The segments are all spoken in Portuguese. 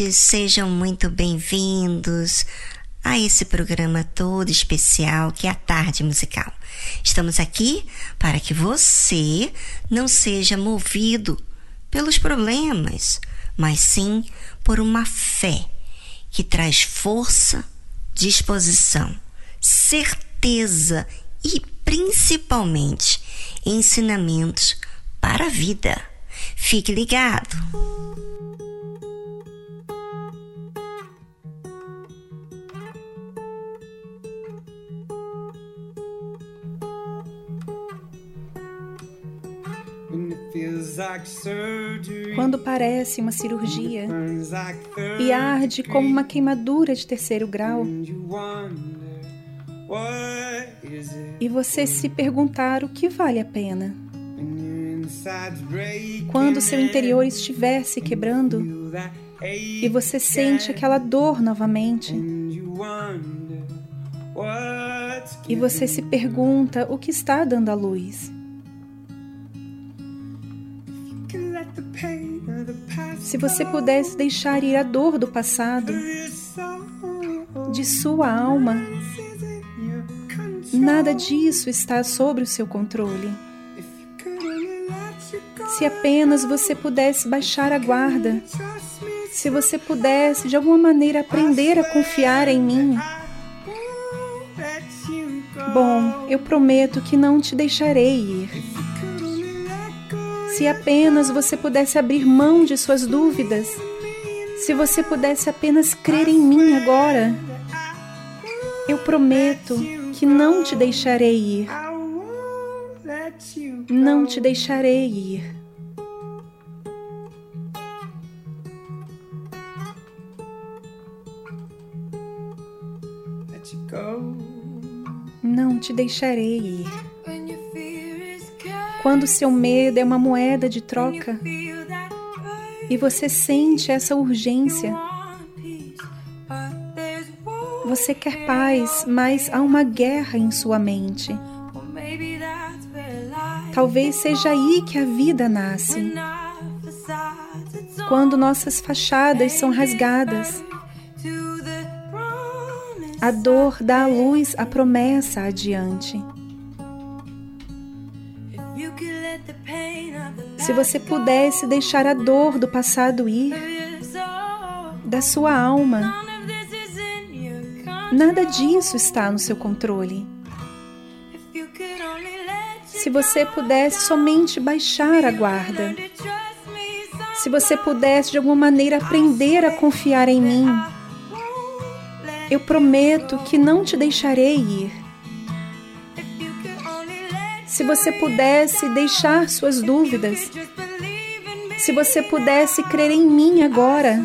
Ouvintes, sejam muito bem-vindos a esse programa todo especial que é a Tarde Musical. Estamos aqui para que você não seja movido pelos problemas, mas sim por uma fé que traz força, disposição, certeza e principalmente ensinamentos para a vida. Fique ligado! Quando parece uma cirurgia e arde como uma queimadura de terceiro grau, e você se perguntar o que vale a pena. Quando seu interior estiver se quebrando e você sente aquela dor novamente, e você se pergunta o que está dando à luz. Se você pudesse deixar ir a dor do passado, de sua alma, nada disso está sob o seu controle. Se apenas você pudesse baixar a guarda, se você pudesse de alguma maneira aprender a confiar em mim. Bom, eu prometo que não te deixarei ir se apenas você pudesse abrir mão de suas dúvidas, se você pudesse apenas crer em mim agora, eu prometo que não te deixarei ir. Não te deixarei ir. Não te deixarei ir. Quando seu medo é uma moeda de troca e você sente essa urgência, você quer paz, mas há uma guerra em sua mente. Talvez seja aí que a vida nasce. Quando nossas fachadas são rasgadas, a dor dá à luz a promessa adiante. Se você pudesse deixar a dor do passado ir, da sua alma, nada disso está no seu controle. Se você pudesse somente baixar a guarda, se você pudesse de alguma maneira aprender a confiar em mim, eu prometo que não te deixarei ir. Se você pudesse deixar suas dúvidas, se você pudesse crer em mim agora,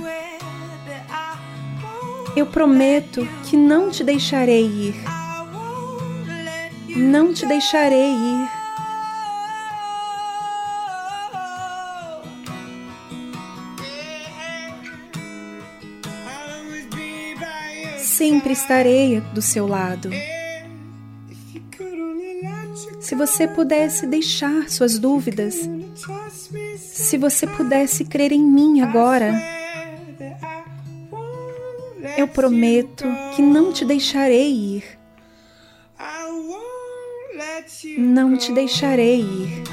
eu prometo que não te deixarei ir. Não te deixarei ir. sempre estarei do seu lado. Se você pudesse deixar suas dúvidas, se você pudesse crer em mim agora, eu prometo que não te deixarei ir. Não te deixarei ir.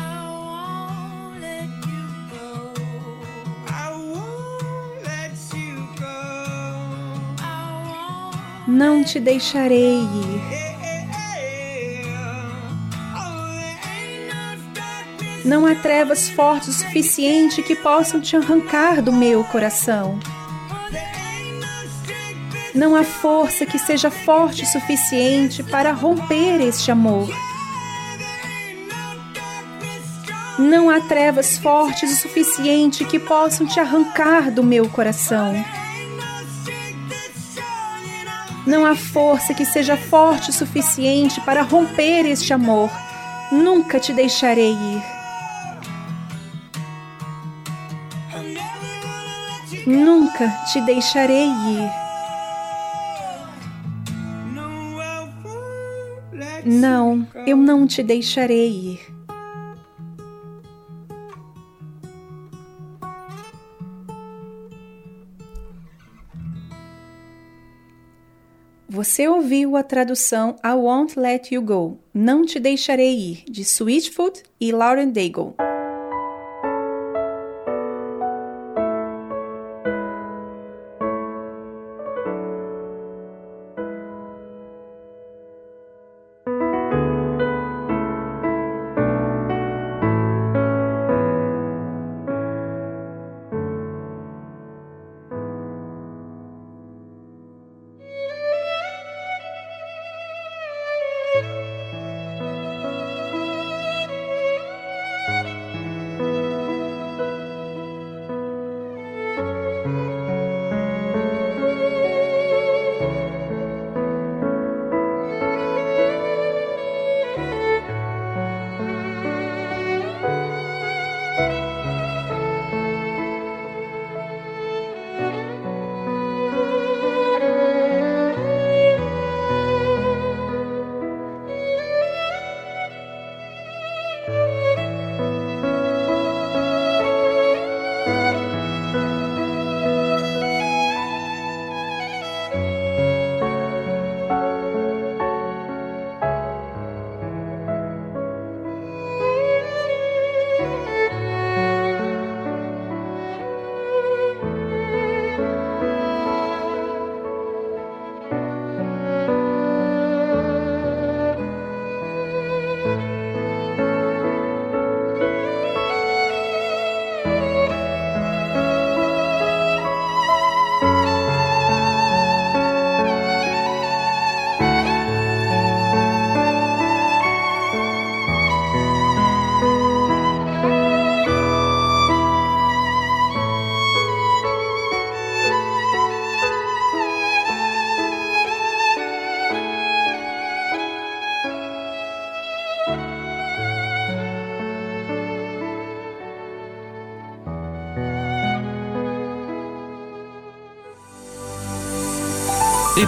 não te deixarei ir. Não há trevas fortes o suficiente que possam te arrancar do meu coração. Não há força que seja forte o suficiente para romper este amor. Não há trevas fortes o suficiente que possam te arrancar do meu coração. Não há força que seja forte o suficiente para romper este amor. Nunca te deixarei ir. Nunca te deixarei ir. Não, eu não te deixarei ir. Você ouviu a tradução I Won't Let You Go, Não Te Deixarei Ir, de Sweetfoot e Lauren Daigle.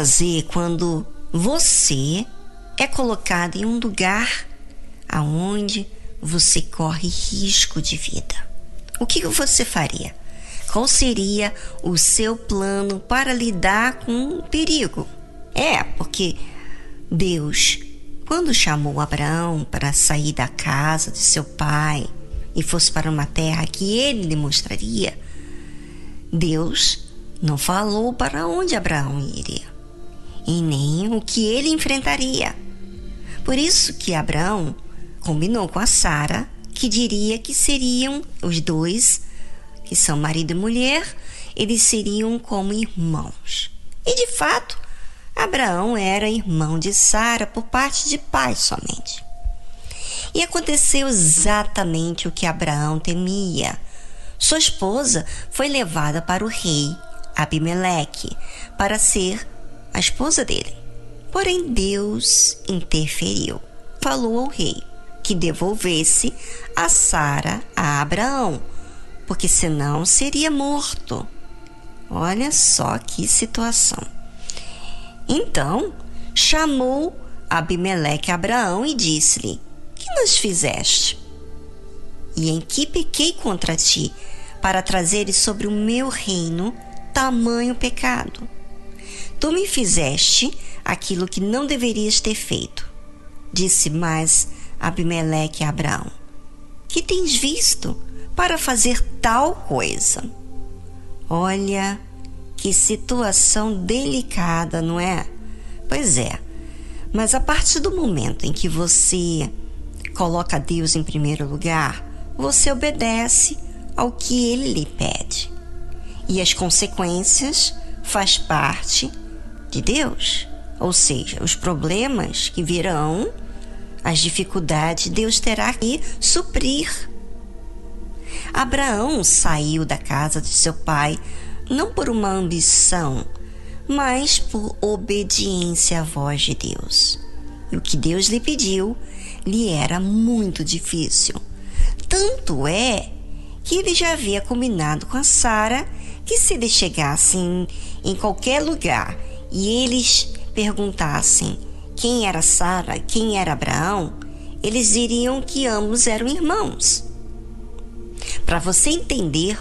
Fazer quando você é colocado em um lugar aonde você corre risco de vida? O que você faria? Qual seria o seu plano para lidar com o perigo? É, porque Deus, quando chamou Abraão para sair da casa de seu pai e fosse para uma terra que ele lhe mostraria, Deus não falou para onde Abraão iria e nem o que ele enfrentaria. Por isso que Abraão combinou com a Sara, que diria que seriam os dois, que são marido e mulher, eles seriam como irmãos. E de fato, Abraão era irmão de Sara por parte de pai somente. E aconteceu exatamente o que Abraão temia. Sua esposa foi levada para o rei Abimeleque para ser a esposa dele. Porém, Deus interferiu. Falou ao rei que devolvesse a Sara a Abraão, porque senão seria morto. Olha só que situação. Então, chamou Abimeleque a Abraão e disse-lhe: Que nos fizeste? E em que pequei contra ti, para trazeres sobre o meu reino tamanho pecado? Tu me fizeste aquilo que não deverias ter feito. Disse mais Abimeleque a Abraão: Que tens visto para fazer tal coisa? Olha, que situação delicada, não é? Pois é, mas a partir do momento em que você coloca Deus em primeiro lugar, você obedece ao que ele lhe pede. E as consequências faz parte de Deus. Ou seja, os problemas que virão, as dificuldades, Deus terá que suprir. Abraão saiu da casa de seu pai não por uma ambição, mas por obediência à voz de Deus. E o que Deus lhe pediu lhe era muito difícil. Tanto é que ele já havia combinado com a Sara que se eles chegassem em qualquer lugar e eles perguntassem quem era Sara, quem era Abraão, eles diriam que ambos eram irmãos. Para você entender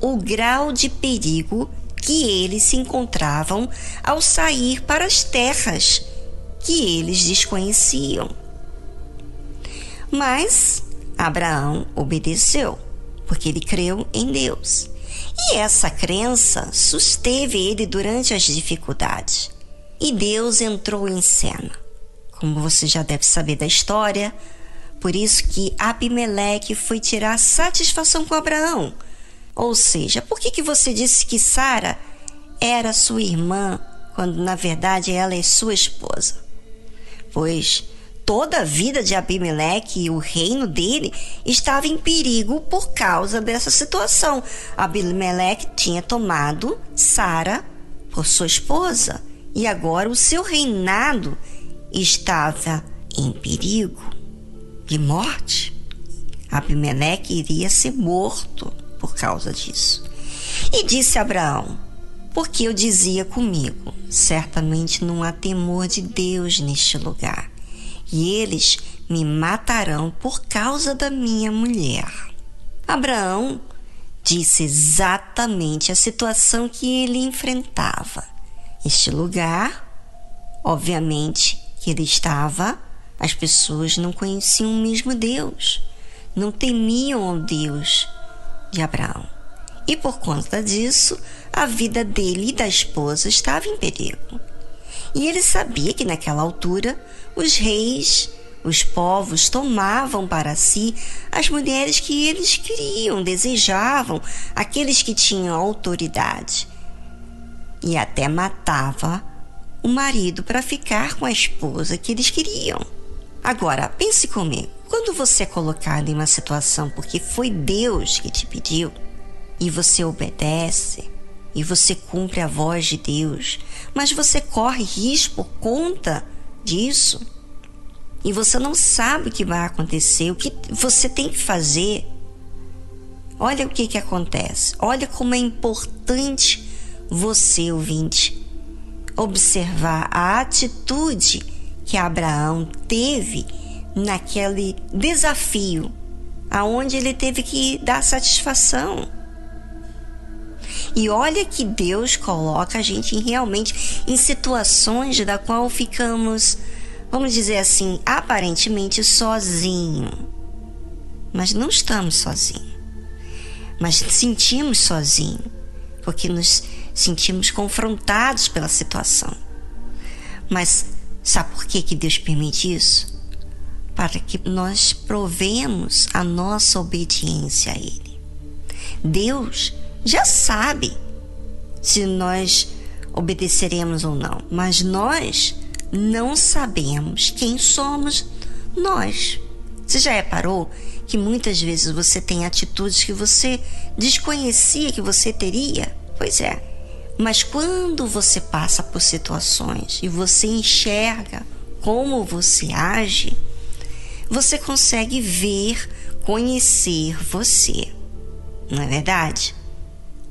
o grau de perigo que eles se encontravam ao sair para as terras que eles desconheciam. Mas Abraão obedeceu, porque ele creu em Deus. E essa crença susteve ele durante as dificuldades. E Deus entrou em cena. Como você já deve saber da história, por isso que Abimeleque foi tirar satisfação com Abraão. Ou seja, por que, que você disse que Sara era sua irmã quando na verdade ela é sua esposa? Pois toda a vida de Abimeleque e o reino dele estava em perigo por causa dessa situação. Abimeleque tinha tomado Sara por sua esposa e agora o seu reinado estava em perigo de morte. Abimeleque iria ser morto por causa disso. E disse Abraão: Porque eu dizia comigo, certamente não há temor de Deus neste lugar e eles me matarão por causa da minha mulher. Abraão disse exatamente a situação que ele enfrentava. Este lugar, obviamente, que ele estava, as pessoas não conheciam o mesmo Deus, não temiam o Deus de Abraão. E por conta disso, a vida dele e da esposa estava em perigo. E ele sabia que naquela altura os reis, os povos tomavam para si as mulheres que eles queriam, desejavam, aqueles que tinham autoridade. E até matava o marido para ficar com a esposa que eles queriam. Agora, pense comigo: quando você é colocado em uma situação porque foi Deus que te pediu e você obedece e você cumpre a voz de Deus, mas você corre risco por conta disso e você não sabe o que vai acontecer, o que você tem que fazer. Olha o que, que acontece. Olha como é importante você, ouvinte, observar a atitude que Abraão teve naquele desafio, aonde ele teve que dar satisfação. E olha que Deus coloca a gente realmente em situações da qual ficamos, vamos dizer assim, aparentemente sozinho. Mas não estamos sozinhos. Mas sentimos sozinho, porque nos sentimos confrontados pela situação. Mas sabe por que, que Deus permite isso? Para que nós provemos a nossa obediência a Ele. Deus já sabe se nós obedeceremos ou não, mas nós não sabemos quem somos nós. Você já reparou que muitas vezes você tem atitudes que você desconhecia que você teria? Pois é, mas quando você passa por situações e você enxerga como você age, você consegue ver, conhecer você. Não é verdade?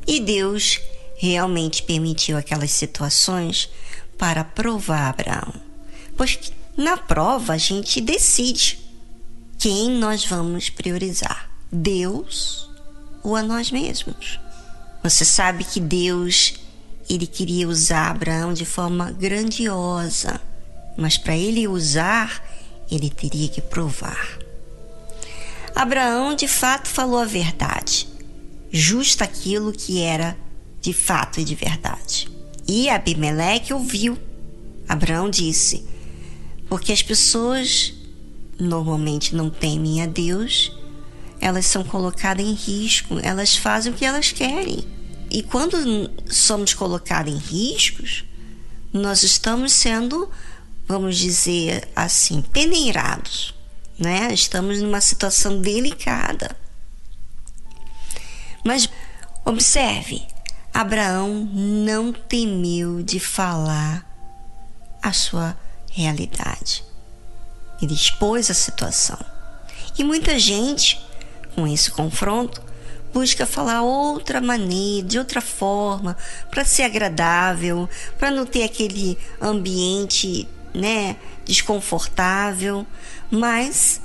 E Deus realmente permitiu aquelas situações para provar Abraão. Pois na prova a gente decide quem nós vamos priorizar: Deus ou a nós mesmos. Você sabe que Deus ele queria usar Abraão de forma grandiosa, mas para ele usar, ele teria que provar. Abraão de fato falou a verdade, justo aquilo que era de fato e de verdade. E Abimeleque ouviu. Abraão disse: Porque as pessoas normalmente não temem a Deus, elas são colocadas em risco, elas fazem o que elas querem. E quando somos colocados em riscos, nós estamos sendo, vamos dizer assim, peneirados, né? Estamos numa situação delicada. Mas observe, Abraão não temeu de falar a sua realidade. Ele expôs a situação. E muita gente, com esse confronto, busca falar outra maneira, de outra forma, para ser agradável, para não ter aquele ambiente, né, desconfortável, mas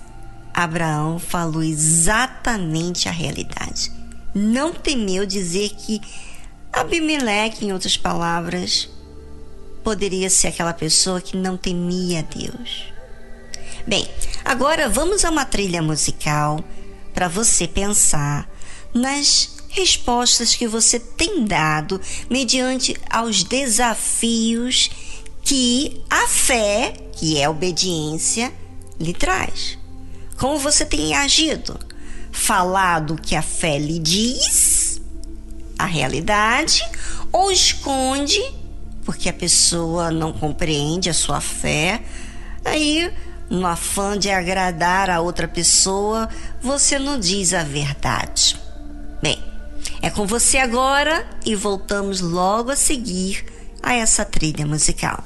Abraão falou exatamente a realidade. Não temeu dizer que Abimeleque, em outras palavras, poderia ser aquela pessoa que não temia Deus. Bem, agora vamos a uma trilha musical para você pensar nas respostas que você tem dado mediante aos desafios que a fé, que é a obediência, lhe traz. Como você tem agido? Falado que a fé lhe diz a realidade ou esconde porque a pessoa não compreende a sua fé? Aí, no afã de agradar a outra pessoa, você não diz a verdade. Bem, é com você agora e voltamos logo a seguir a essa trilha musical.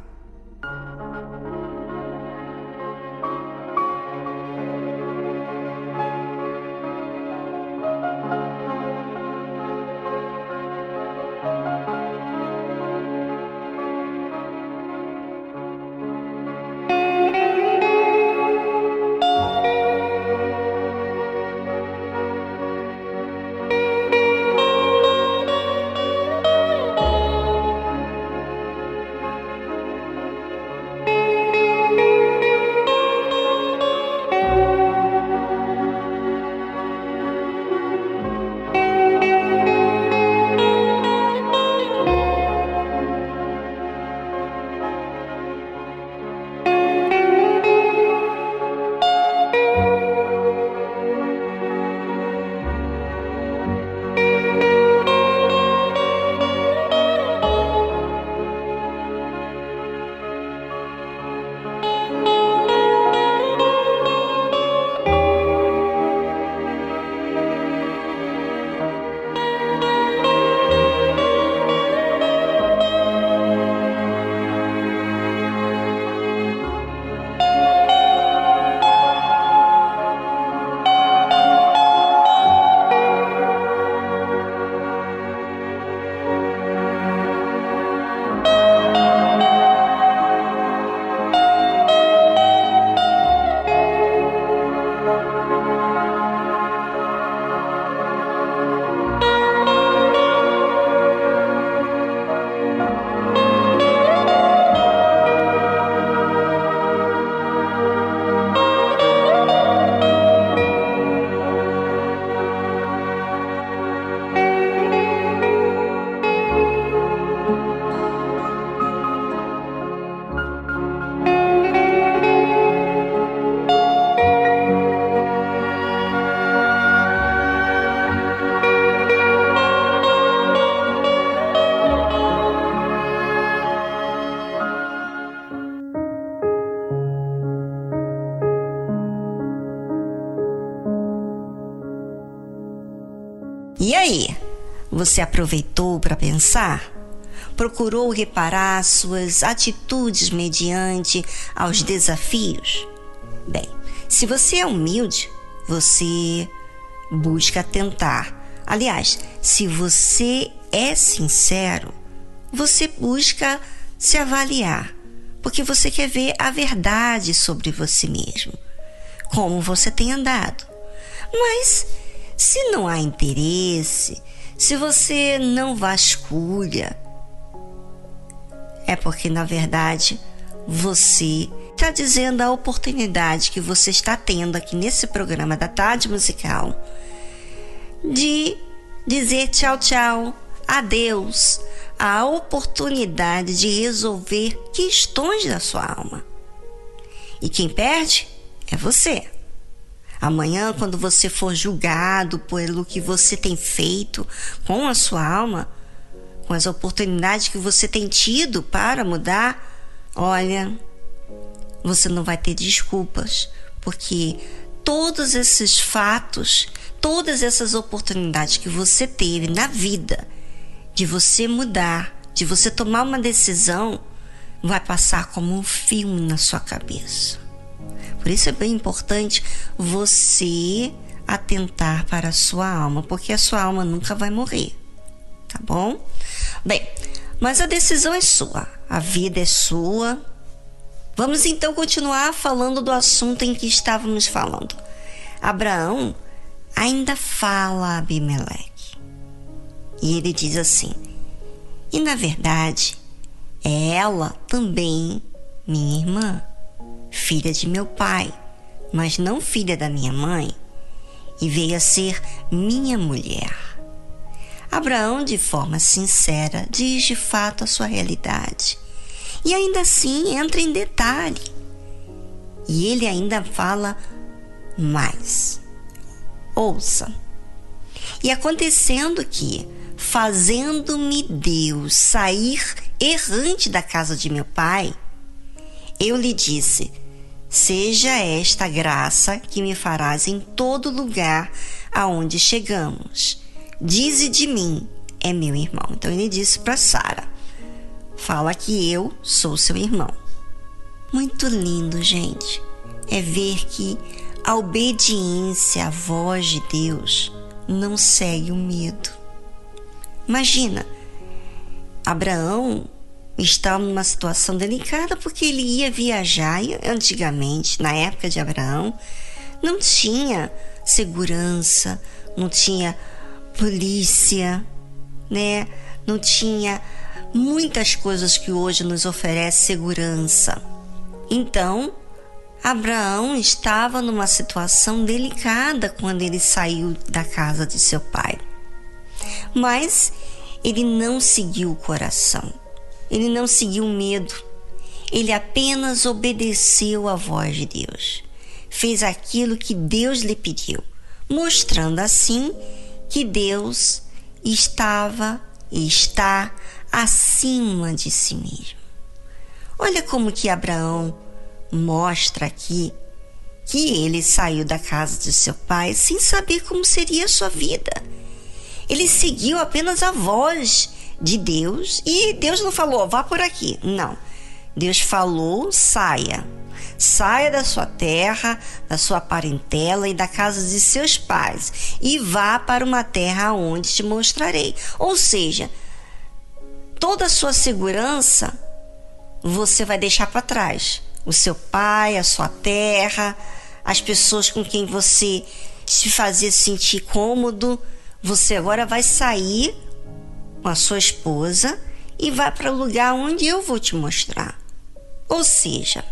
Você aproveitou para pensar? Procurou reparar suas atitudes mediante aos desafios? Bem, se você é humilde, você busca tentar. Aliás, se você é sincero, você busca se avaliar, porque você quer ver a verdade sobre você mesmo, como você tem andado. Mas se não há interesse, se você não vasculha, é porque na verdade você está dizendo a oportunidade que você está tendo aqui nesse programa da Tarde Musical de dizer tchau, tchau, adeus, a oportunidade de resolver questões da sua alma. E quem perde é você. Amanhã, quando você for julgado pelo que você tem feito com a sua alma, com as oportunidades que você tem tido para mudar, olha, você não vai ter desculpas, porque todos esses fatos, todas essas oportunidades que você teve na vida de você mudar, de você tomar uma decisão, vai passar como um filme na sua cabeça. Por isso é bem importante você atentar para a sua alma, porque a sua alma nunca vai morrer, tá bom? Bem, mas a decisão é sua, a vida é sua. Vamos então continuar falando do assunto em que estávamos falando. Abraão ainda fala a Abimeleque. E ele diz assim: E na verdade, é ela também minha irmã filha de meu pai, mas não filha da minha mãe, e veio a ser minha mulher. Abraão, de forma sincera, diz de fato a sua realidade. E ainda assim entra em detalhe. E ele ainda fala mais. Ouça. E acontecendo que, fazendo-me Deus sair errante da casa de meu pai, eu lhe disse: Seja esta graça que me farás em todo lugar aonde chegamos. Dize de mim, é meu irmão. Então ele disse para Sara: Fala que eu sou seu irmão. Muito lindo, gente, é ver que a obediência à voz de Deus não segue o medo. Imagina, Abraão estava numa situação delicada porque ele ia viajar e antigamente, na época de Abraão, não tinha segurança, não tinha polícia, né? Não tinha muitas coisas que hoje nos oferece segurança. Então, Abraão estava numa situação delicada quando ele saiu da casa de seu pai. Mas ele não seguiu o coração ele não seguiu medo. Ele apenas obedeceu à voz de Deus. Fez aquilo que Deus lhe pediu, mostrando assim que Deus estava e está acima de si mesmo. Olha como que Abraão mostra aqui que ele saiu da casa de seu pai sem saber como seria a sua vida. Ele seguiu apenas a voz de Deus e Deus não falou, vá por aqui. Não. Deus falou, saia. Saia da sua terra, da sua parentela e da casa de seus pais e vá para uma terra onde te mostrarei. Ou seja, toda a sua segurança você vai deixar para trás. O seu pai, a sua terra, as pessoas com quem você se fazia sentir cômodo, você agora vai sair com a sua esposa e vá para o lugar onde eu vou te mostrar. Ou seja,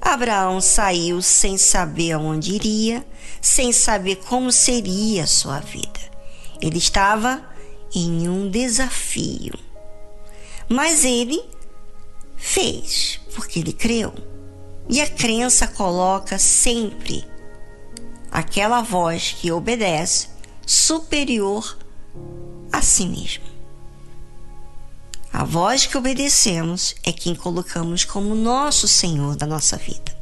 Abraão saiu sem saber aonde iria, sem saber como seria a sua vida. Ele estava em um desafio. Mas ele fez, porque ele creu. E a crença coloca sempre aquela voz que obedece superior a si mesmo. A voz que obedecemos é quem colocamos como nosso Senhor da nossa vida.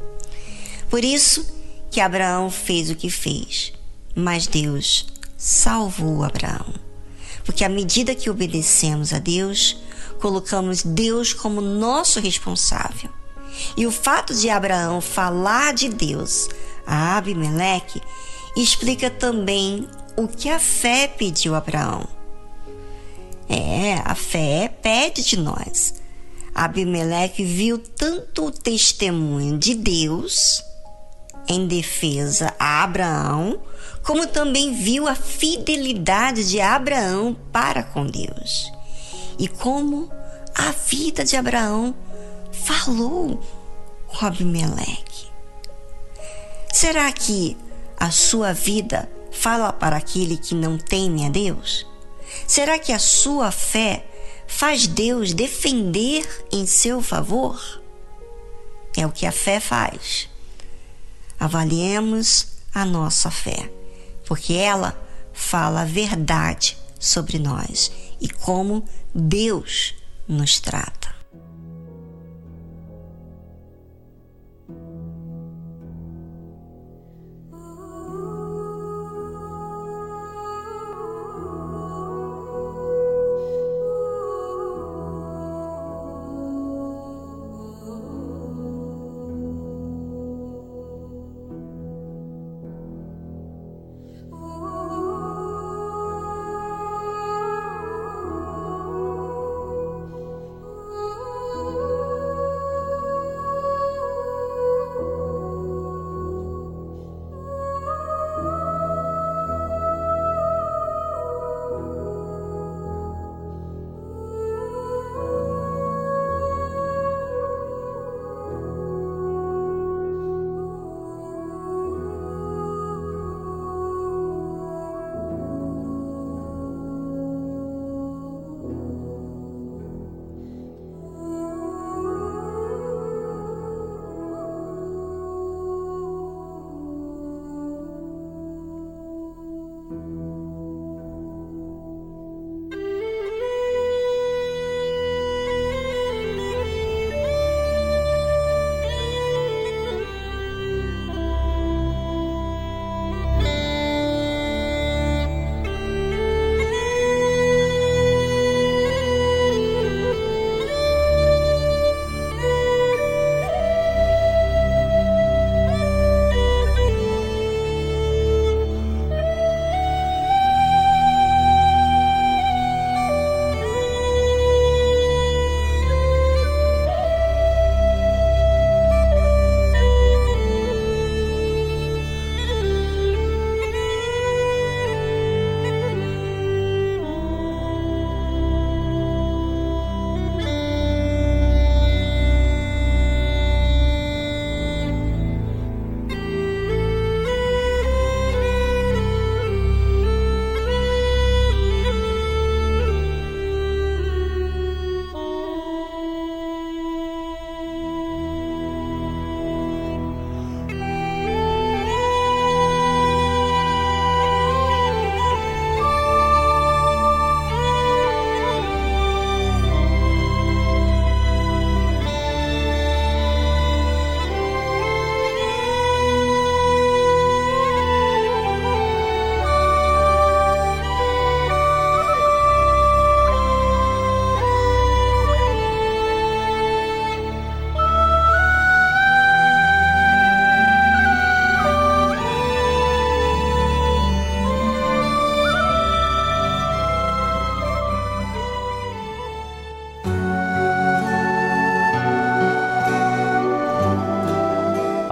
Por isso que Abraão fez o que fez, mas Deus salvou Abraão. Porque à medida que obedecemos a Deus, colocamos Deus como nosso responsável. E o fato de Abraão falar de Deus a Abimeleque explica também o que a fé pediu a Abraão. É, a fé pede de nós. Abimeleque viu tanto o testemunho de Deus em defesa a Abraão, como também viu a fidelidade de Abraão para com Deus. E como a vida de Abraão falou com Abimeleque. Será que a sua vida fala para aquele que não teme a Deus? Será que a sua fé faz Deus defender em seu favor? É o que a fé faz. Avaliemos a nossa fé, porque ela fala a verdade sobre nós e como Deus nos trata.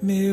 Mais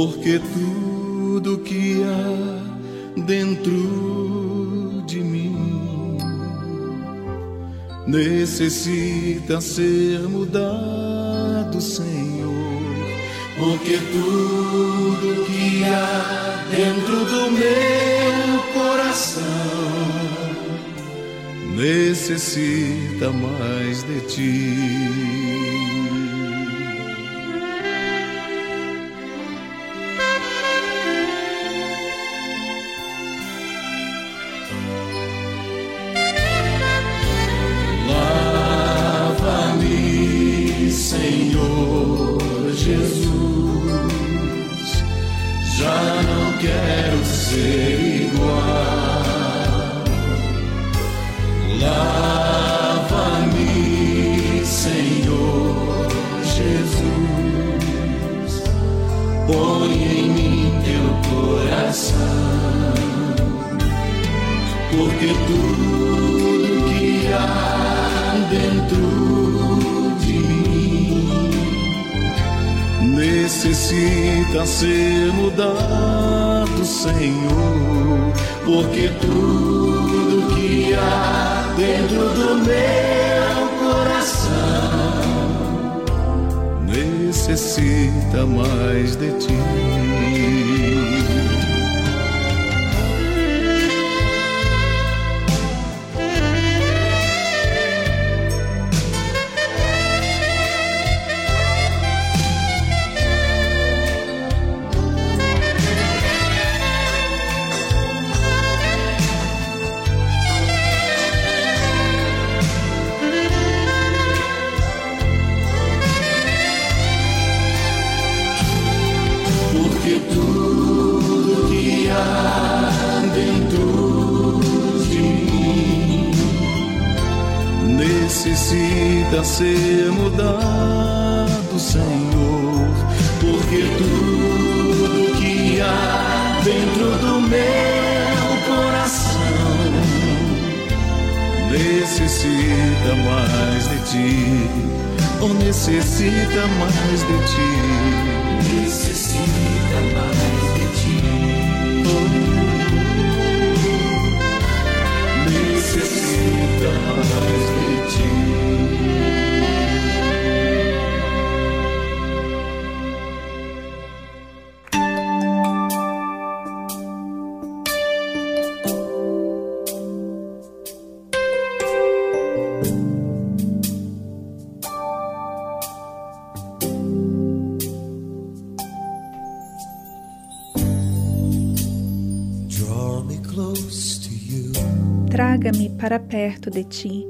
Porque tudo que há dentro de mim necessita ser mudado, Senhor. Porque tudo que há dentro do meu coração necessita mais de ti. Em mim teu coração. Porque tudo que há dentro de mim necessita ser mudado, Senhor. Porque tudo que há dentro do meu coração necessita mais de ti. Perto de ti.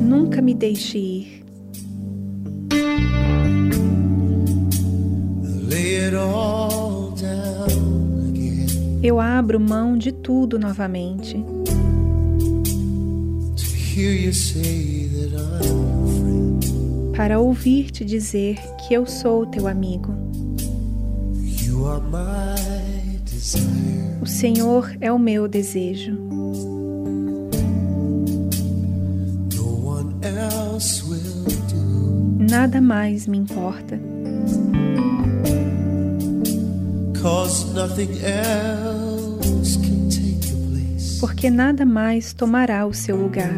Nunca me deixe ir. Eu abro mão de tudo novamente. Para ouvir-te dizer que eu sou teu amigo. You are my. O Senhor é o meu desejo. Nada mais me importa, porque nada mais tomará o seu lugar.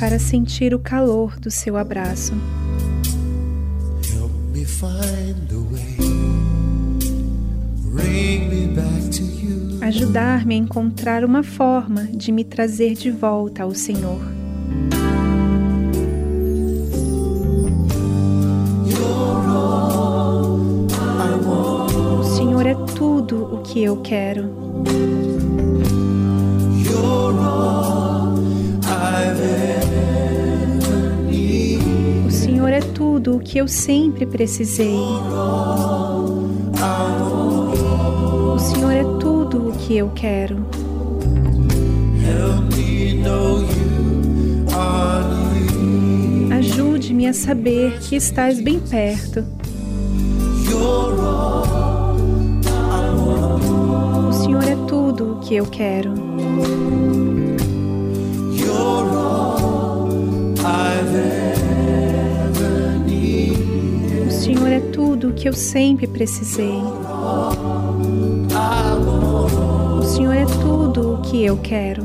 Para sentir o calor do seu abraço. Ajudar-me a encontrar uma forma de me trazer de volta ao Senhor. O Senhor é tudo o que eu quero. You're all I've tudo o que eu sempre precisei. Que eu quero. Ajude-me a saber que estás bem perto. O Senhor é tudo o que eu quero. O Senhor é tudo o que eu sempre precisei. Que eu quero.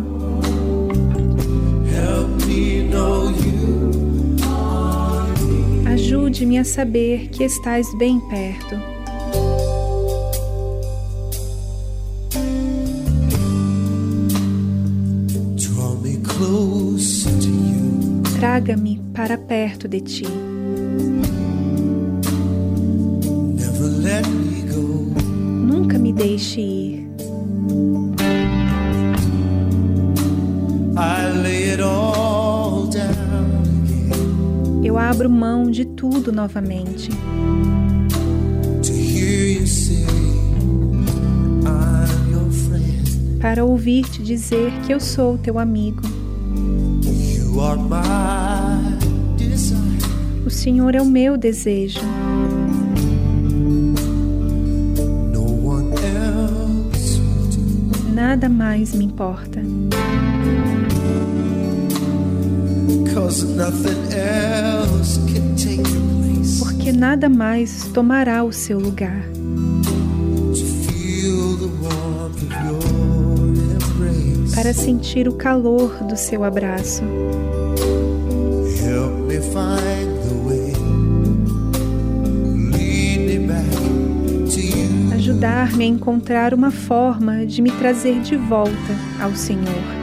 Help me know you Ajude-me a saber que estás bem perto. Traga-me para perto de ti. Tudo novamente para ouvir-te dizer que eu sou teu amigo. O Senhor é o meu desejo. Nada mais me importa. Cause nothing else Porque nada mais tomará o seu lugar. Para sentir o calor do seu abraço. Ajudar-me a encontrar uma forma de me trazer de volta ao Senhor.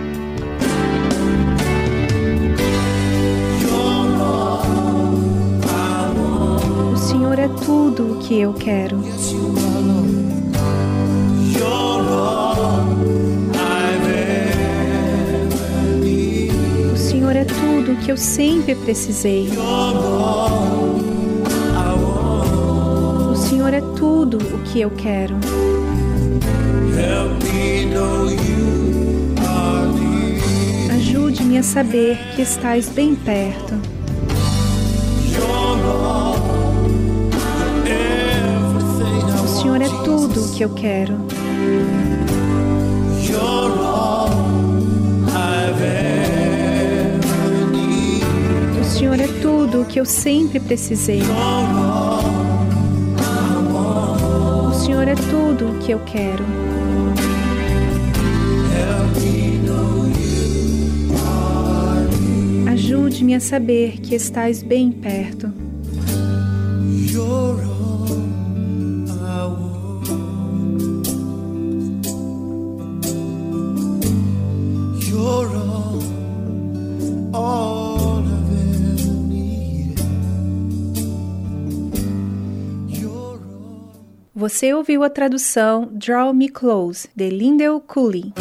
Que eu quero. O Senhor é tudo o que eu sempre precisei. O Senhor é tudo o que eu quero. Ajude-me a saber que estás bem perto. Tudo o que eu quero. O Senhor é tudo o que eu sempre precisei. O Senhor é tudo o que eu quero. Ajude-me a saber que estás bem perto. Você ouviu a tradução Draw Me Close, de Lindell Cooley.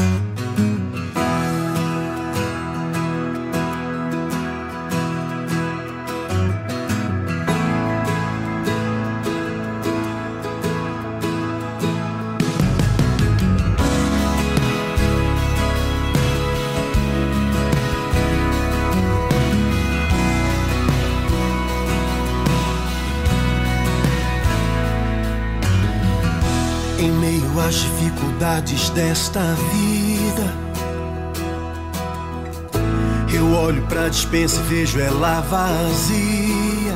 Desta vida, eu olho pra dispensa e vejo ela vazia.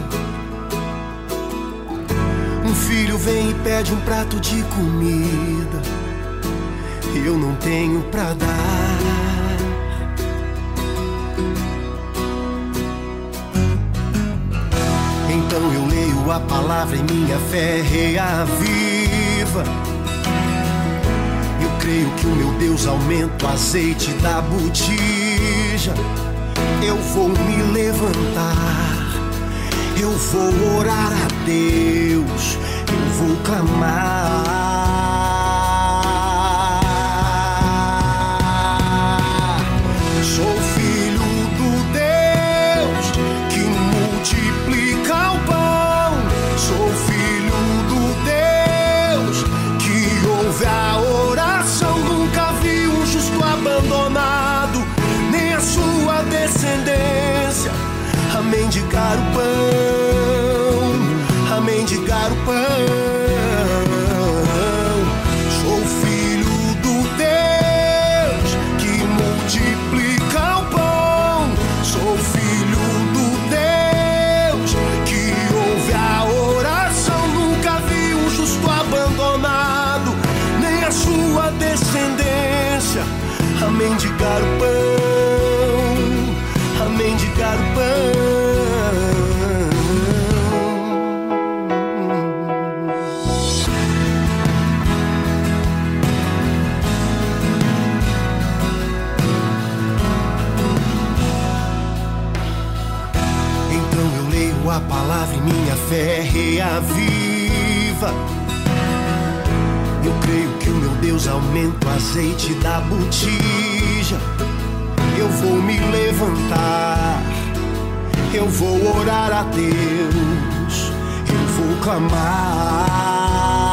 Um filho vem e pede um prato de comida, eu não tenho pra dar. Então eu leio a palavra e minha fé reaviva. Creio que o meu Deus aumenta o azeite da botija. Eu vou me levantar, eu vou orar a Deus, eu vou clamar. fé reaviva. Eu creio que o meu Deus aumenta o azeite da botija. Eu vou me levantar, eu vou orar a Deus, eu vou clamar.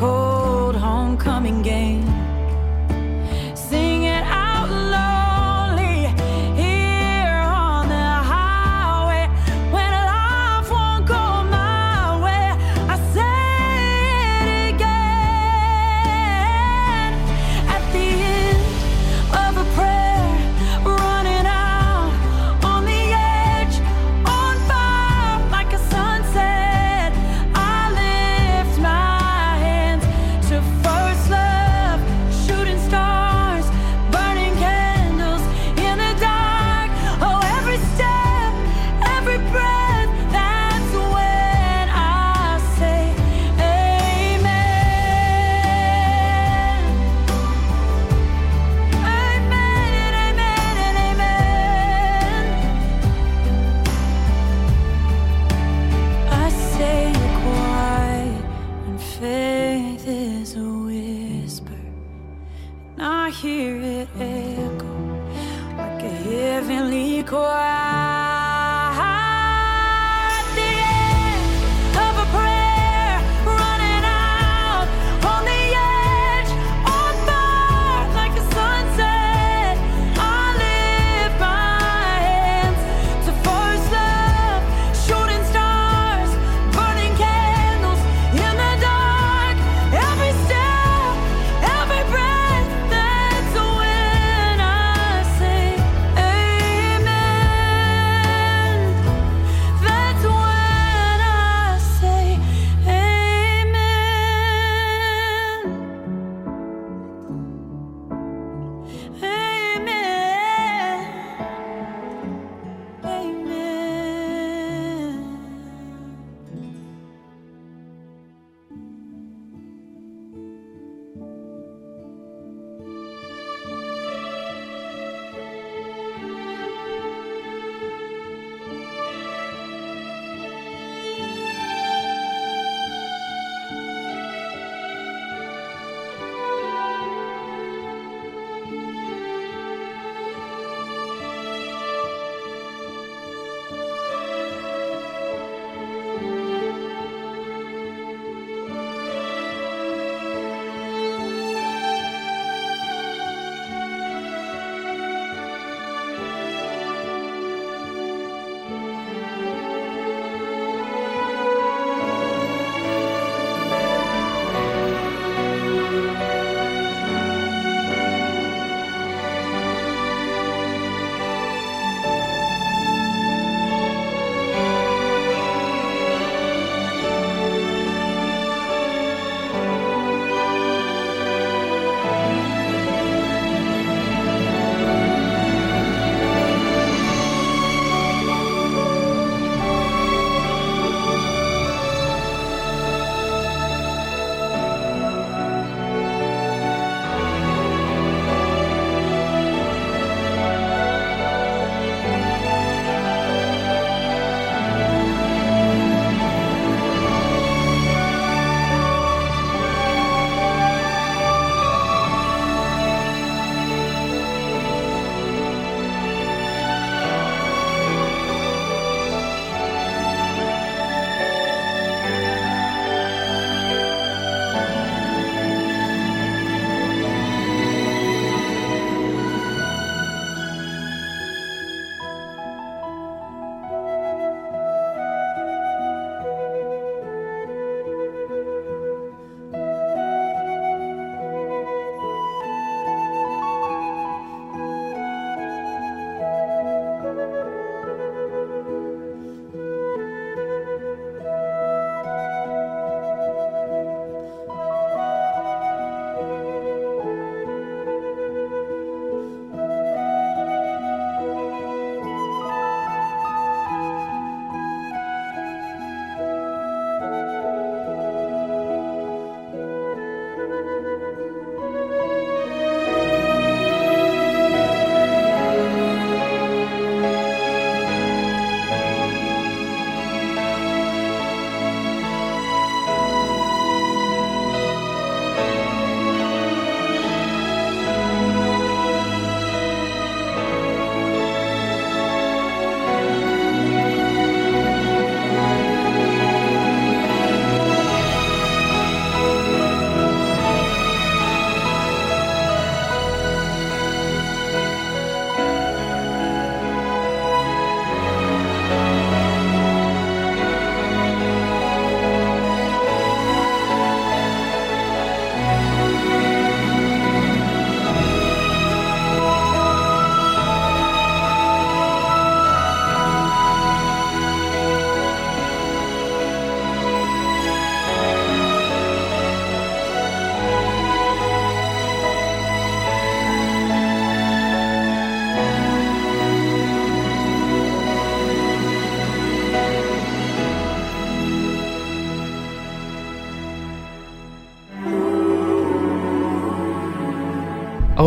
cold homecoming game.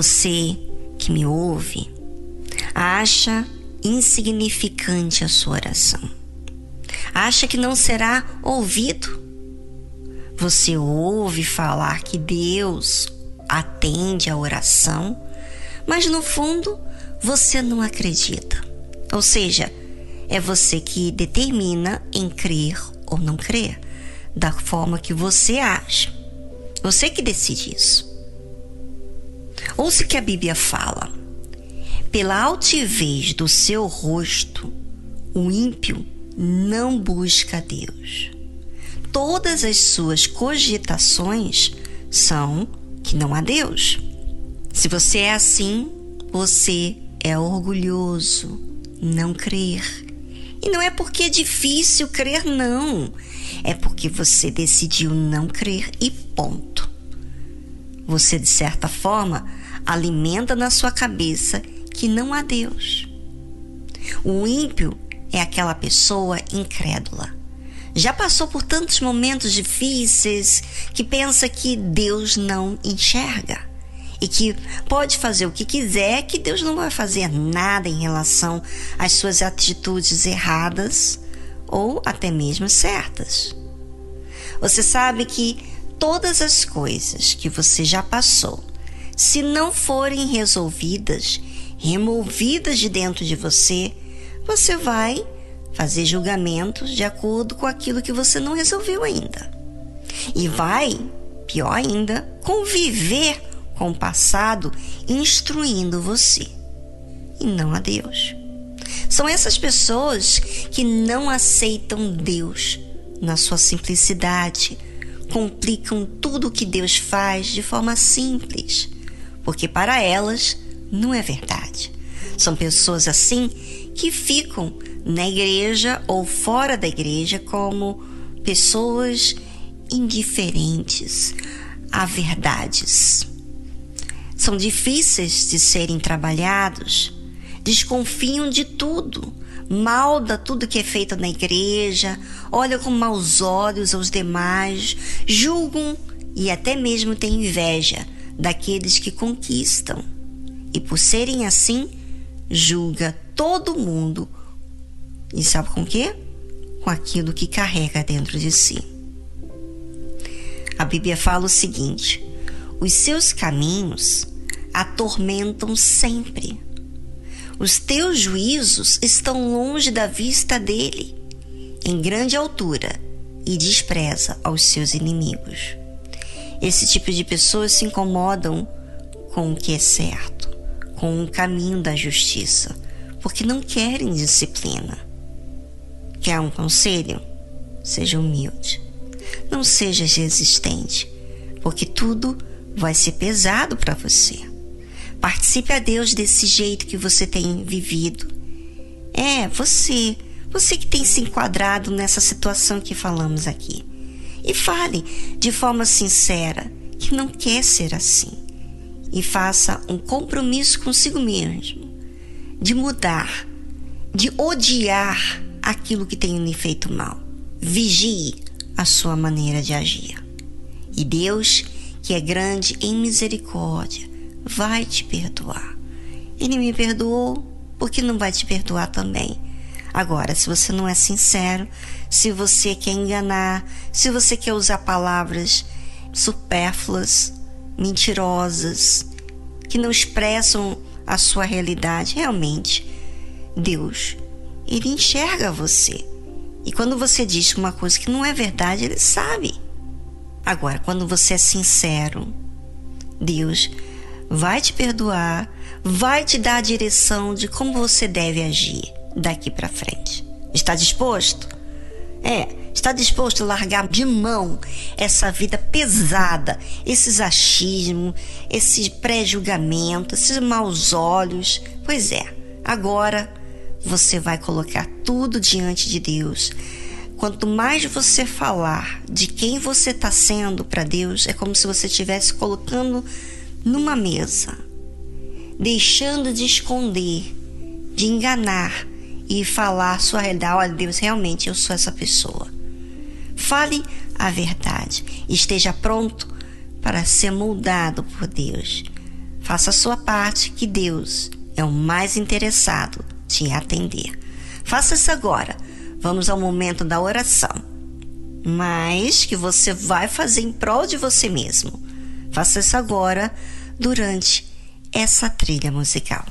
você que me ouve acha insignificante a sua oração. Acha que não será ouvido. Você ouve falar que Deus atende a oração, mas no fundo você não acredita. Ou seja, é você que determina em crer ou não crer, da forma que você acha. Você que decide isso. Ouça o que a Bíblia fala. Pela altivez do seu rosto, o ímpio não busca Deus. Todas as suas cogitações são que não há Deus. Se você é assim, você é orgulhoso, não crer. E não é porque é difícil crer, não. É porque você decidiu não crer e ponto. Você, de certa forma, alimenta na sua cabeça que não há Deus. O ímpio é aquela pessoa incrédula já passou por tantos momentos difíceis que pensa que Deus não enxerga e que pode fazer o que quiser, que Deus não vai fazer nada em relação às suas atitudes erradas ou até mesmo certas. Você sabe que todas as coisas que você já passou, se não forem resolvidas, removidas de dentro de você, você vai fazer julgamentos de acordo com aquilo que você não resolveu ainda. E vai, pior ainda, conviver com o passado instruindo você e não a Deus. São essas pessoas que não aceitam Deus na sua simplicidade, complicam tudo o que Deus faz de forma simples, porque para elas não é verdade. São pessoas assim que ficam na igreja ou fora da igreja como pessoas indiferentes a verdades. São difíceis de serem trabalhados, desconfiam de tudo, malda tudo que é feito na igreja, olham com maus olhos aos demais, julgam e até mesmo têm inveja daqueles que conquistam. E por serem assim, julga todo mundo e sabe com quê? Com aquilo que carrega dentro de si. A Bíblia fala o seguinte: os seus caminhos atormentam sempre. Os teus juízos estão longe da vista dele, em grande altura, e despreza aos seus inimigos. Esse tipo de pessoas se incomodam com o que é certo, com o caminho da justiça, porque não querem disciplina Quer um conselho? Seja humilde. Não seja resistente, porque tudo vai ser pesado para você. Participe a Deus desse jeito que você tem vivido. É, você, você que tem se enquadrado nessa situação que falamos aqui. E fale de forma sincera que não quer ser assim. E faça um compromisso consigo mesmo de mudar, de odiar aquilo que tem lhe feito mal. Vigie a sua maneira de agir. E Deus, que é grande em misericórdia, vai te perdoar. Ele me perdoou, porque não vai te perdoar também? Agora, se você não é sincero, se você quer enganar, se você quer usar palavras supérfluas, mentirosas, que não expressam a sua realidade, realmente, Deus ele enxerga você. E quando você diz uma coisa que não é verdade, ele sabe. Agora, quando você é sincero, Deus vai te perdoar, vai te dar a direção de como você deve agir daqui para frente. Está disposto? É, está disposto a largar de mão essa vida pesada, esses achismos, esse pré-julgamento, esses maus olhos? Pois é, agora você vai colocar tudo diante de Deus. Quanto mais você falar de quem você está sendo para Deus, é como se você estivesse colocando numa mesa, deixando de esconder, de enganar e falar sua realidade. Olha, Deus, realmente eu sou essa pessoa. Fale a verdade. Esteja pronto para ser moldado por Deus. Faça a sua parte, que Deus é o mais interessado te atender. Faça isso agora. Vamos ao momento da oração. Mas que você vai fazer em prol de você mesmo. Faça isso agora durante essa trilha musical.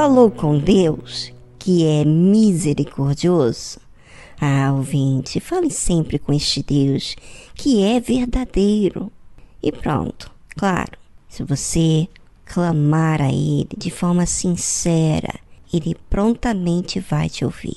Falou com Deus, que é misericordioso? Ah, ouvinte, fale sempre com este Deus, que é verdadeiro. E pronto, claro, se você clamar a Ele de forma sincera, Ele prontamente vai te ouvir.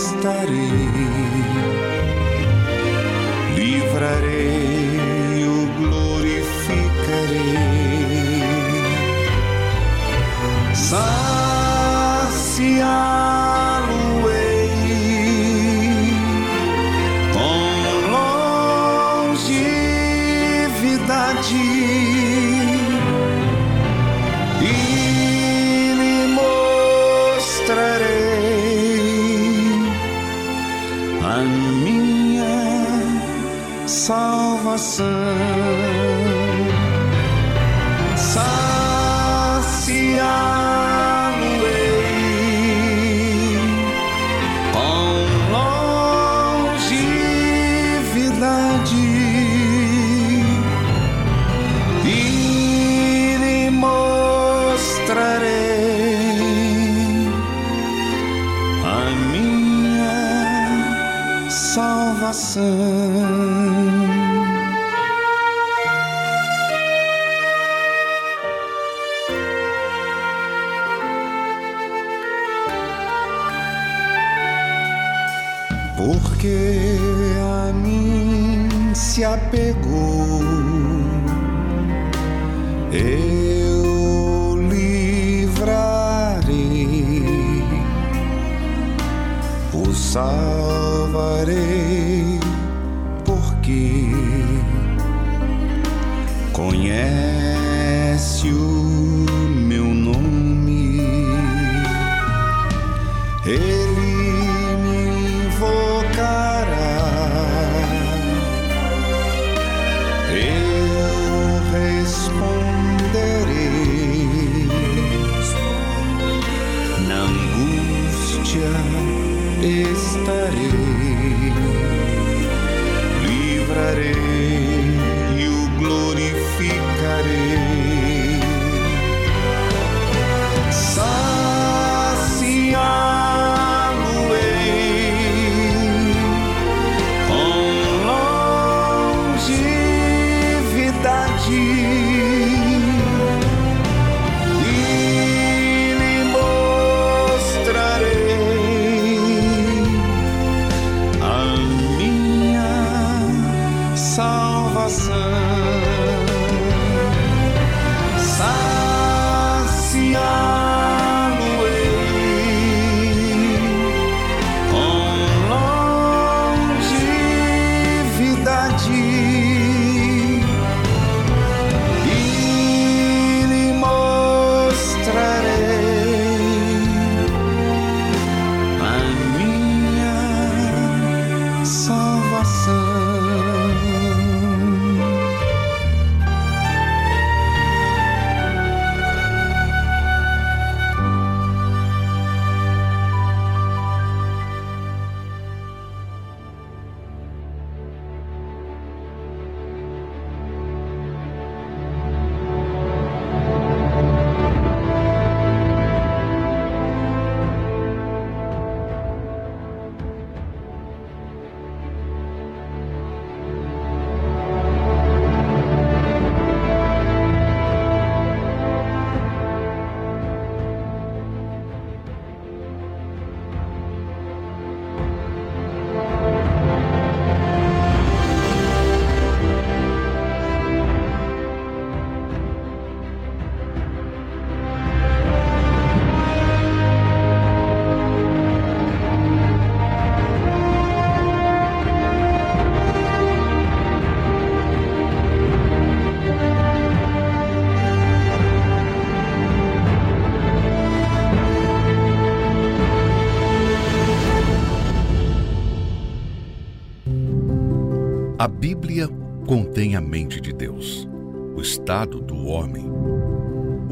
estarei, livrarei, o glorificarei. Saciá-lo-ei salvação. Saciá-lo-ei com longevidade e lhe mostrarei a minha salvação. O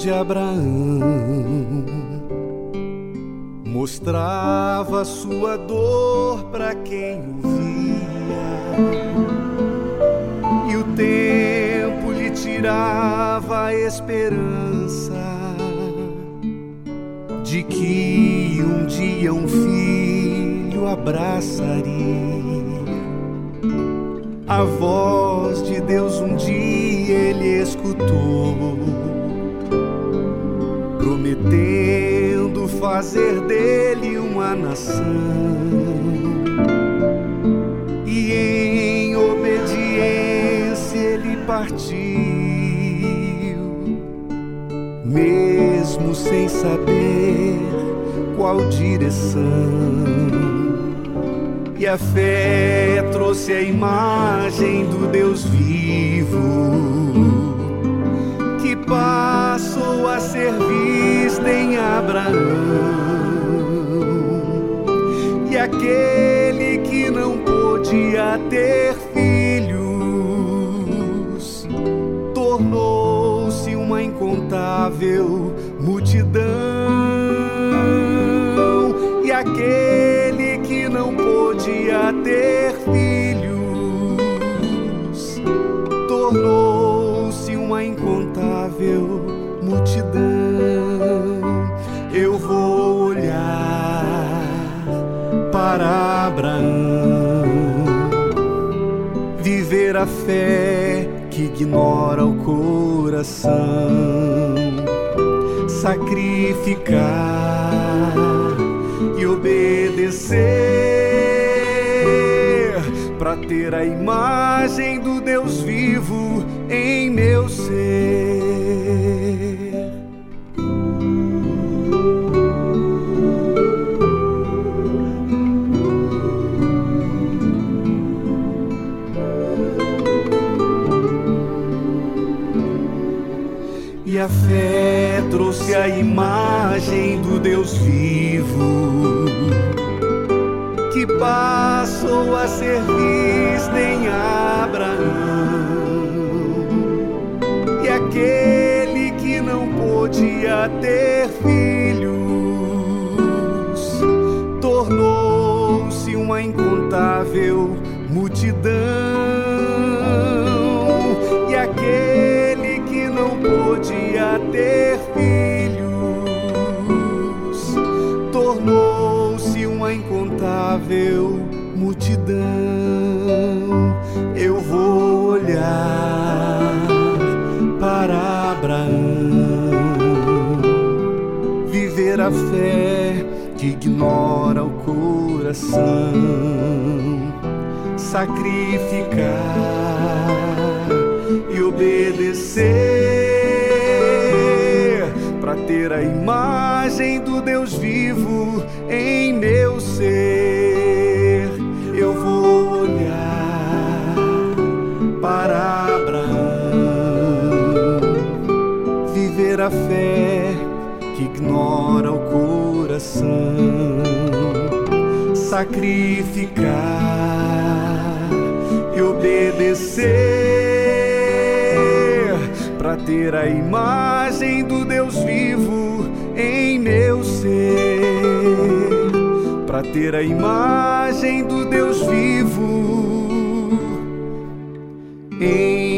De Abraão. Mostrava sua dor para quem o via, e o tempo lhe tirava a esperança de que um dia um filho abraçaria. A voz de Deus um dia ele escutou, prometendo fazer dele uma nação. E em obediência ele partiu, mesmo sem saber qual direção. E a fé trouxe a imagem do Deus vivo, passou a ser em Abraão. E aquele que não podia ter filhos, tornou-se uma incontável multidão. E aquele que não podia ter filhos, tornou-se fé que ignora o coração, sacrificar e obedecer para ter a imagem do Deus vivo em meu trouxe a imagem do Deus vivo, que passou a ser vista em Abraão. E aquele que não podia ter filhos, tornou-se uma incontável multidão. Incontável multidão. Eu vou olhar para Abraão, viver a fé que ignora o coração, sacrificar e obedecer. Para ter a imagem do Deus vivo em meu fé que ignora o coração, sacrificar e obedecer para ter a imagem do Deus vivo em meu ser, para ter a imagem do Deus vivo em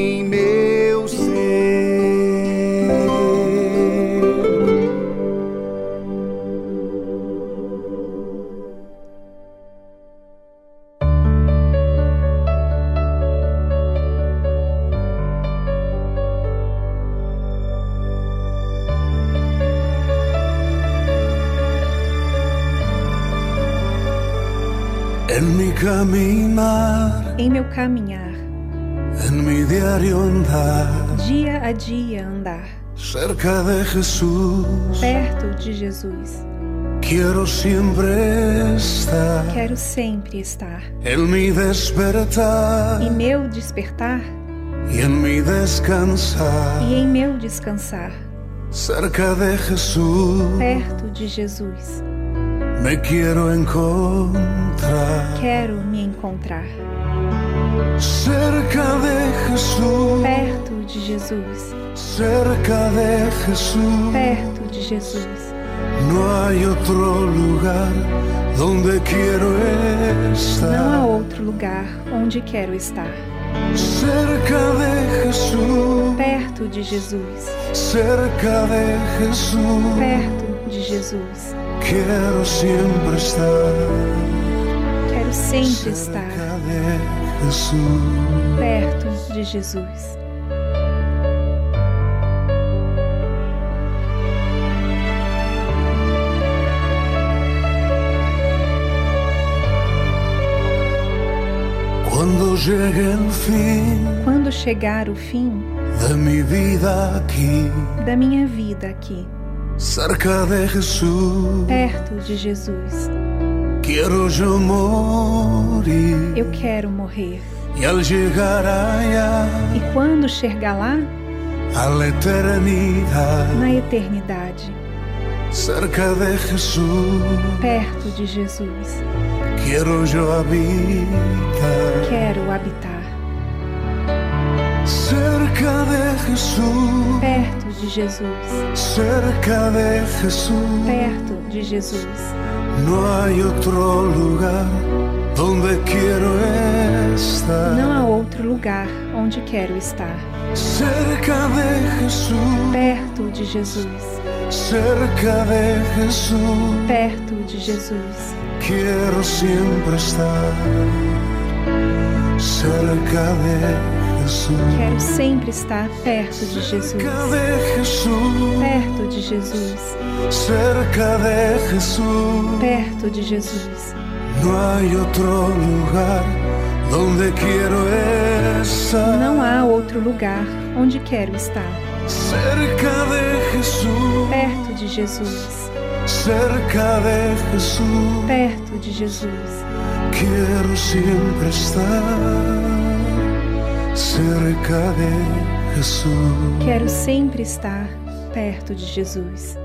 dia a dia andar, cerca de Jesús, perto de Jesus. quiero siempre estar. Quero sempre estar. En mi despertar, E meu despertar, y en mi descansar e em meu descansar, cerca de Jesús perto de Jesus. me quiero encontrar. Quero me encontrar Cerca de Jesús, perto de Jesus, cerca de Jesús, perto de Jesus. no hay otro lugar donde quiero Não há estar. outro lugar onde quero estar. Cerca de Jesús, Perto de Jesus, cerca de Jesús, perto de Jesus. quiero siempre estar. Quero sempre Cerca estar de perto de Jesus. Cuando llegue el fin Quando chegar o fim de mi vida aquí, da minha vida aqui, cerca de Jesús, perto de Jesus, quiero yo morir. eu quero morrer. Al llegar allá, E quando chegar lá, a la eternidad, na eternidade, cerca de Jesús, perto de Jesus, quiero yo habitar. quero habitar. Cerca de Jesús, Perto de Jesus, cerca de Jesús, perto de Jesus. no hay otro lugar donde quiero estar. Não há outro lugar onde quero estar. Cerca de Jesús, Perto de Jesus, cerca de Jesús, perto de Jesus. Quiero siempre estar. Cerca de Jesús, Quero sempre estar perto de Jesus. cerca de Jesús, Perto de Jesus, cerca de Jesús. perto de Jesus. No hay otro lugar donde quiero estar. Não há outro lugar onde quero estar. Cerca de Perto de Jesus, cerca de Jesús. perto de Jesus. Quiero siempre estar cerca de Jesús. Quero sempre estar perto de Jesus.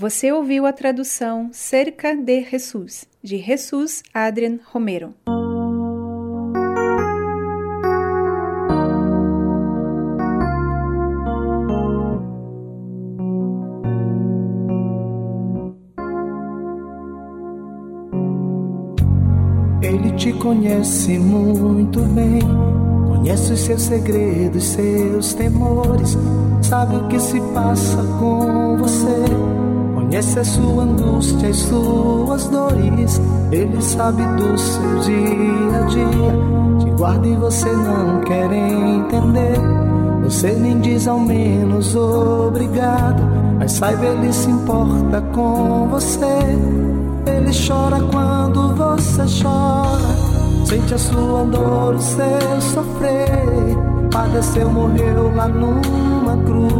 Você ouviu a tradução Cerca de Jesus, de Jesus Adrian Romero. Ele te conhece muito bem, conhece os seus segredos, seus temores, sabe o que se passa com você, conhece a sua angústia e suas dores, ele sabe do seu dia a dia, te guarda e você não quer entender. Você nem diz ao menos obrigado, mas saiba ele se importa com você. Ele chora quando você chora. Sente a sua dor, o seu sofrer. Padeceu, morreu lá numa cruz.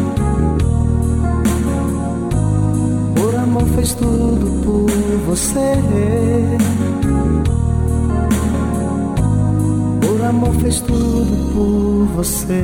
Fez tudo por você. Por amor fez tudo por você.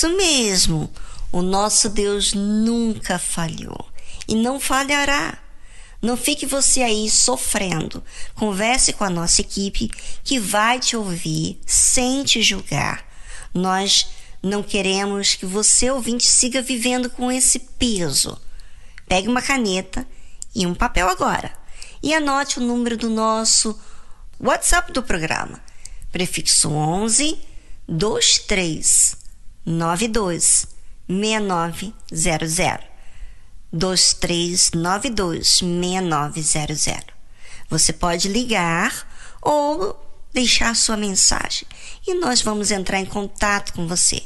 isso mesmo. O nosso Deus nunca falhou e não falhará. Não fique você aí sofrendo. Converse com a nossa equipe que vai te ouvir sem te julgar. Nós não queremos que você, ouvinte, siga vivendo com esse peso. Pegue uma caneta e um papel agora e anote o número do nosso WhatsApp do programa. Prefixo 11 23 92 6900. 2392 6900. Você pode ligar ou deixar sua mensagem e nós vamos entrar em contato com você.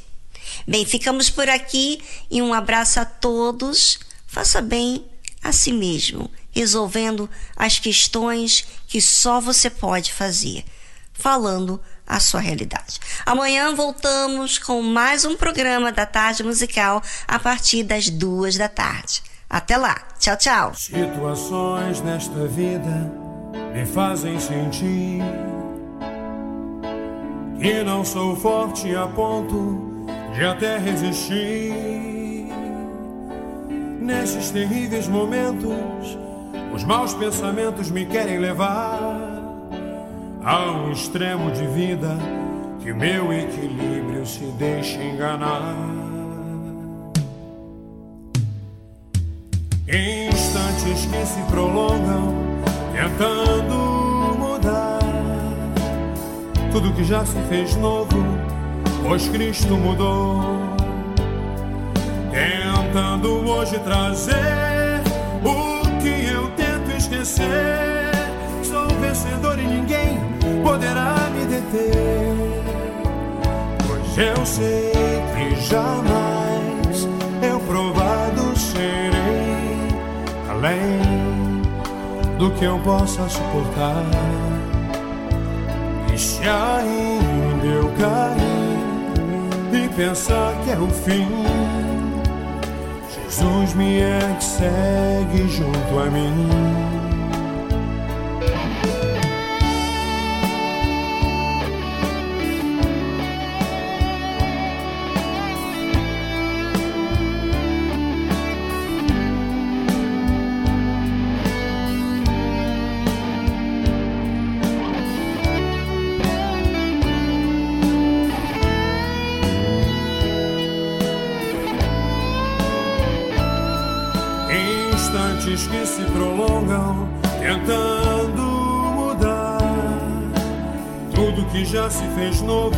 Bem, ficamos por aqui e um abraço a todos. Faça bem a si mesmo, resolvendo as questões que só você pode fazer, falando a sua realidade. Amanhã voltamos com mais um programa da Tarde Musical a partir das duas da tarde. Até lá. Tchau, tchau. Situações nesta vida me fazem sentir que não sou forte a ponto de até resistir. Nesses terríveis momentos, os maus pensamentos me querem levar a um extremo de vida que meu equilíbrio se deixa enganar. Instantes que se prolongam, tentando mudar tudo que já se fez novo, pois Cristo mudou. Tentando hoje trazer o que eu tento esquecer. Sou vencedor e ninguém poderá me deter. Pois eu sei que jamais eu provado serei além do que eu possa suportar. E se ainda eu cair e pensar que é o fim, Jesus me é que segue junto a mim. Fez novo,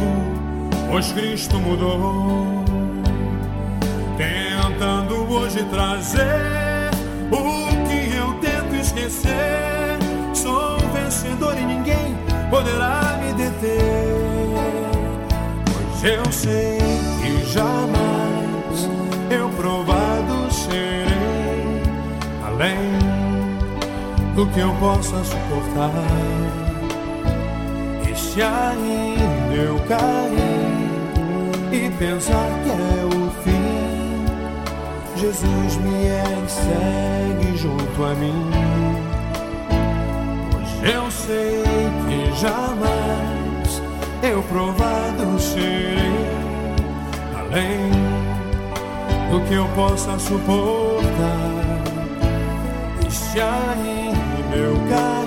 pois Cristo mudou. Tentando hoje trazer o que eu tento esquecer. Sou vencedor e ninguém poderá me deter. Pois eu sei que jamais eu provado serei além do que eu possa suportar. E se ainda eu cair e pensar que é o fim, Jesus me segue junto a mim. Pois eu sei que jamais eu provado serei além do que eu possa suportar. E se ainda eu cair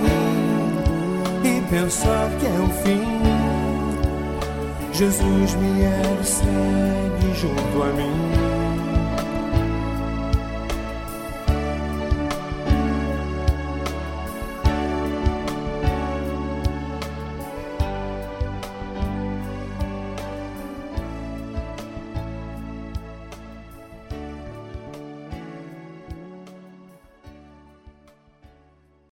e pensar que é o fim, Jesus me ergue segue junto a mim.